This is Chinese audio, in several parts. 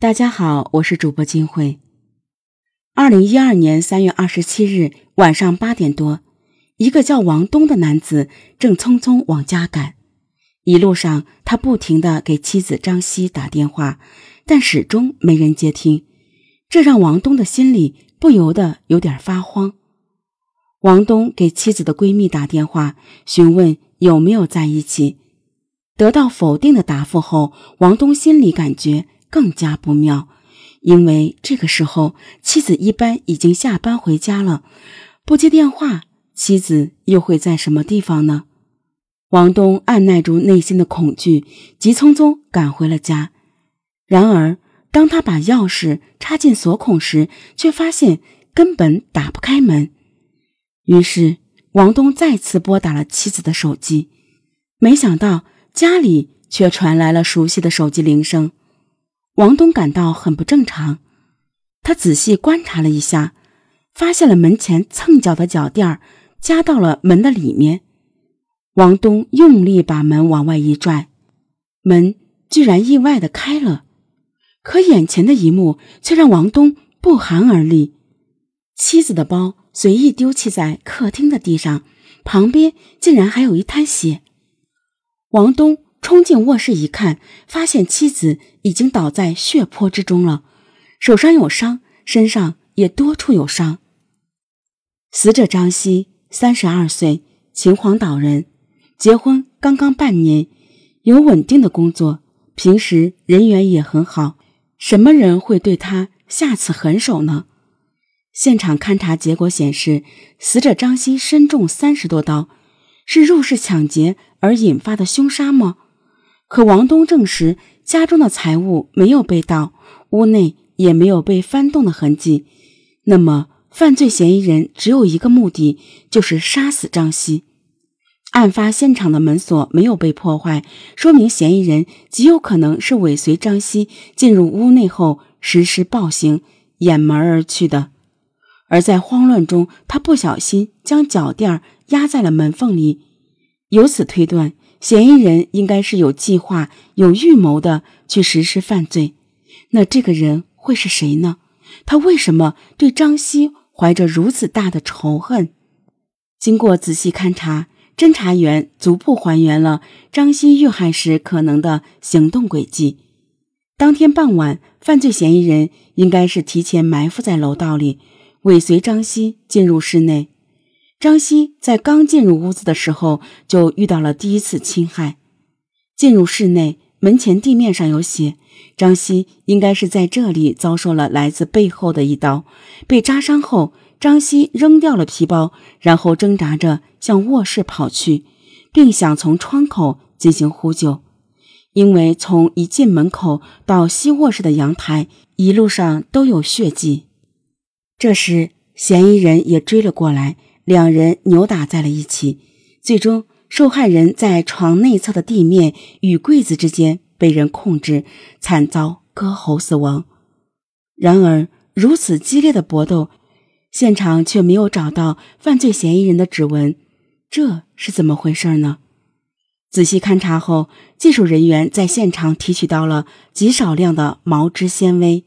大家好，我是主播金慧。二零一二年三月二十七日晚上八点多，一个叫王东的男子正匆匆往家赶，一路上他不停的给妻子张希打电话，但始终没人接听，这让王东的心里不由得有点发慌。王东给妻子的闺蜜打电话，询问有没有在一起，得到否定的答复后，王东心里感觉。更加不妙，因为这个时候妻子一般已经下班回家了，不接电话，妻子又会在什么地方呢？王东按耐住内心的恐惧，急匆匆赶回了家。然而，当他把钥匙插进锁孔时，却发现根本打不开门。于是，王东再次拨打了妻子的手机，没想到家里却传来了熟悉的手机铃声。王东感到很不正常，他仔细观察了一下，发现了门前蹭脚的脚垫儿夹到了门的里面。王东用力把门往外一拽，门居然意外的开了。可眼前的一幕却让王东不寒而栗：妻子的包随意丢弃在客厅的地上，旁边竟然还有一滩血。王东。冲进卧室一看，发现妻子已经倒在血泊之中了，手上有伤，身上也多处有伤。死者张希，三十二岁，秦皇岛人，结婚刚刚半年，有稳定的工作，平时人缘也很好。什么人会对他下此狠手呢？现场勘查结果显示，死者张希身中三十多刀，是入室抢劫而引发的凶杀吗？可王东证实，家中的财物没有被盗，屋内也没有被翻动的痕迹。那么，犯罪嫌疑人只有一个目的，就是杀死张希。案发现场的门锁没有被破坏，说明嫌疑人极有可能是尾随张希进入屋内后实施暴行，掩门而去的。而在慌乱中，他不小心将脚垫压在了门缝里，由此推断。嫌疑人应该是有计划、有预谋的去实施犯罪，那这个人会是谁呢？他为什么对张希怀着如此大的仇恨？经过仔细勘查，侦查员逐步还原了张希遇害时可能的行动轨迹。当天傍晚，犯罪嫌疑人应该是提前埋伏在楼道里，尾随张希进入室内。张希在刚进入屋子的时候，就遇到了第一次侵害。进入室内，门前地面上有血，张希应该是在这里遭受了来自背后的一刀，被扎伤后，张希扔掉了皮包，然后挣扎着向卧室跑去，并想从窗口进行呼救，因为从一进门口到西卧室的阳台，一路上都有血迹。这时，嫌疑人也追了过来。两人扭打在了一起，最终受害人在床内侧的地面与柜子之间被人控制，惨遭割喉死亡。然而，如此激烈的搏斗，现场却没有找到犯罪嫌疑人的指纹，这是怎么回事呢？仔细勘查后，技术人员在现场提取到了极少量的毛织纤维，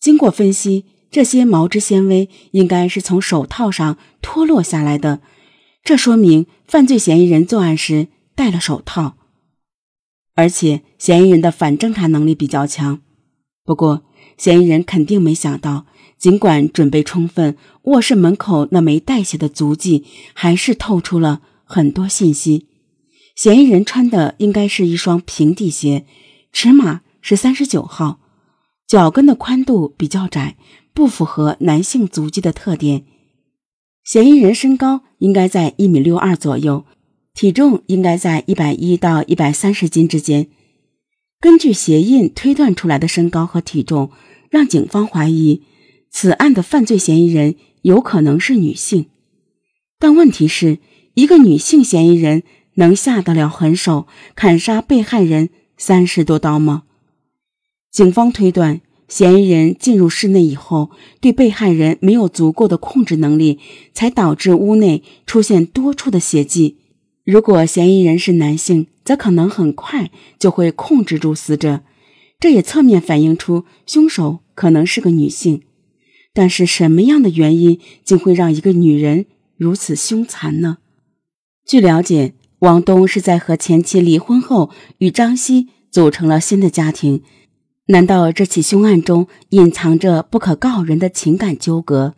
经过分析。这些毛织纤维应该是从手套上脱落下来的，这说明犯罪嫌疑人作案时戴了手套，而且嫌疑人的反侦查能力比较强。不过，嫌疑人肯定没想到，尽管准备充分，卧室门口那枚带血的足迹还是透出了很多信息。嫌疑人穿的应该是一双平底鞋，尺码是三十九号，脚跟的宽度比较窄。不符合男性足迹的特点。嫌疑人身高应该在一米六二左右，体重应该在一百一到一百三十斤之间。根据鞋印推断出来的身高和体重，让警方怀疑此案的犯罪嫌疑人有可能是女性。但问题是，一个女性嫌疑人能下得了狠手，砍杀被害人三十多刀吗？警方推断。嫌疑人进入室内以后，对被害人没有足够的控制能力，才导致屋内出现多处的血迹。如果嫌疑人是男性，则可能很快就会控制住死者。这也侧面反映出凶手可能是个女性。但是什么样的原因竟会让一个女人如此凶残呢？据了解，王东是在和前妻离婚后，与张希组成了新的家庭。难道这起凶案中隐藏着不可告人的情感纠葛？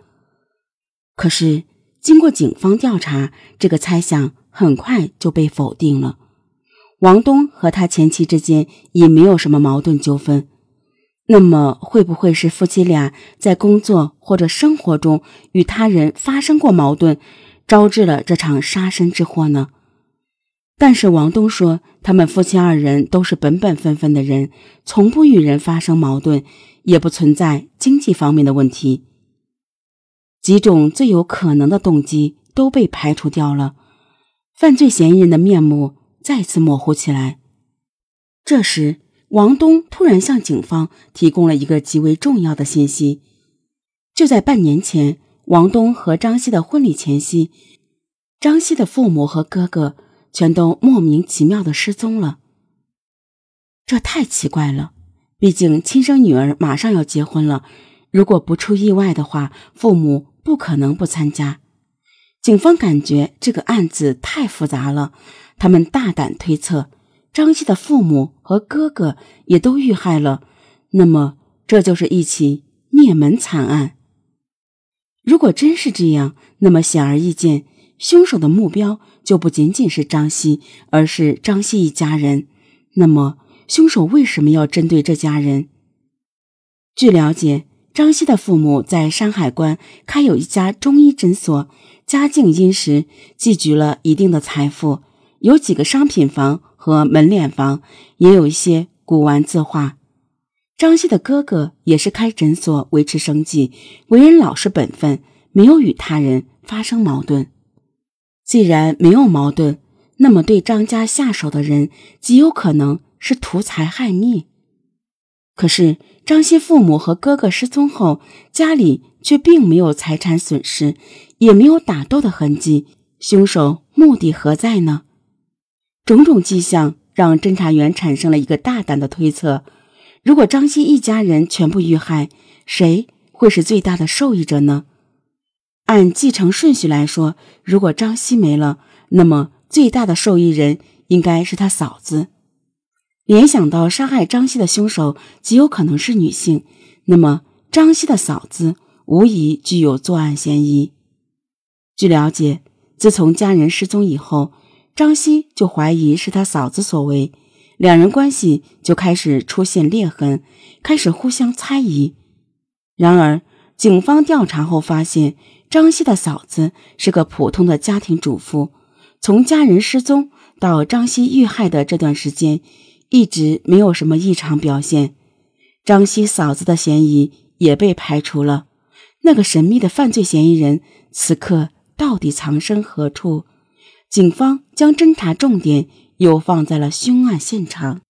可是，经过警方调查，这个猜想很快就被否定了。王东和他前妻之间也没有什么矛盾纠纷。那么，会不会是夫妻俩在工作或者生活中与他人发生过矛盾，招致了这场杀身之祸呢？但是王东说，他们夫妻二人都是本本分分的人，从不与人发生矛盾，也不存在经济方面的问题。几种最有可能的动机都被排除掉了，犯罪嫌疑人的面目再次模糊起来。这时，王东突然向警方提供了一个极为重要的信息：就在半年前，王东和张希的婚礼前夕，张希的父母和哥哥。全都莫名其妙的失踪了，这太奇怪了。毕竟亲生女儿马上要结婚了，如果不出意外的话，父母不可能不参加。警方感觉这个案子太复杂了，他们大胆推测，张希的父母和哥哥也都遇害了。那么，这就是一起灭门惨案。如果真是这样，那么显而易见。凶手的目标就不仅仅是张希，而是张希一家人。那么，凶手为什么要针对这家人？据了解，张希的父母在山海关开有一家中医诊所，家境殷实，积聚了一定的财富，有几个商品房和门脸房，也有一些古玩字画。张希的哥哥也是开诊所维持生计，为人老实本分，没有与他人发生矛盾。既然没有矛盾，那么对张家下手的人极有可能是图财害命。可是张希父母和哥哥失踪后，家里却并没有财产损失，也没有打斗的痕迹，凶手目的何在呢？种种迹象让侦查员产生了一个大胆的推测：如果张希一家人全部遇害，谁会是最大的受益者呢？按继承顺序来说，如果张希没了，那么最大的受益人应该是他嫂子。联想到杀害张希的凶手极有可能是女性，那么张希的嫂子无疑具有作案嫌疑。据了解，自从家人失踪以后，张希就怀疑是他嫂子所为，两人关系就开始出现裂痕，开始互相猜疑。然而，警方调查后发现。张希的嫂子是个普通的家庭主妇，从家人失踪到张希遇害的这段时间，一直没有什么异常表现。张希嫂子的嫌疑也被排除了。那个神秘的犯罪嫌疑人此刻到底藏身何处？警方将侦查重点又放在了凶案现场。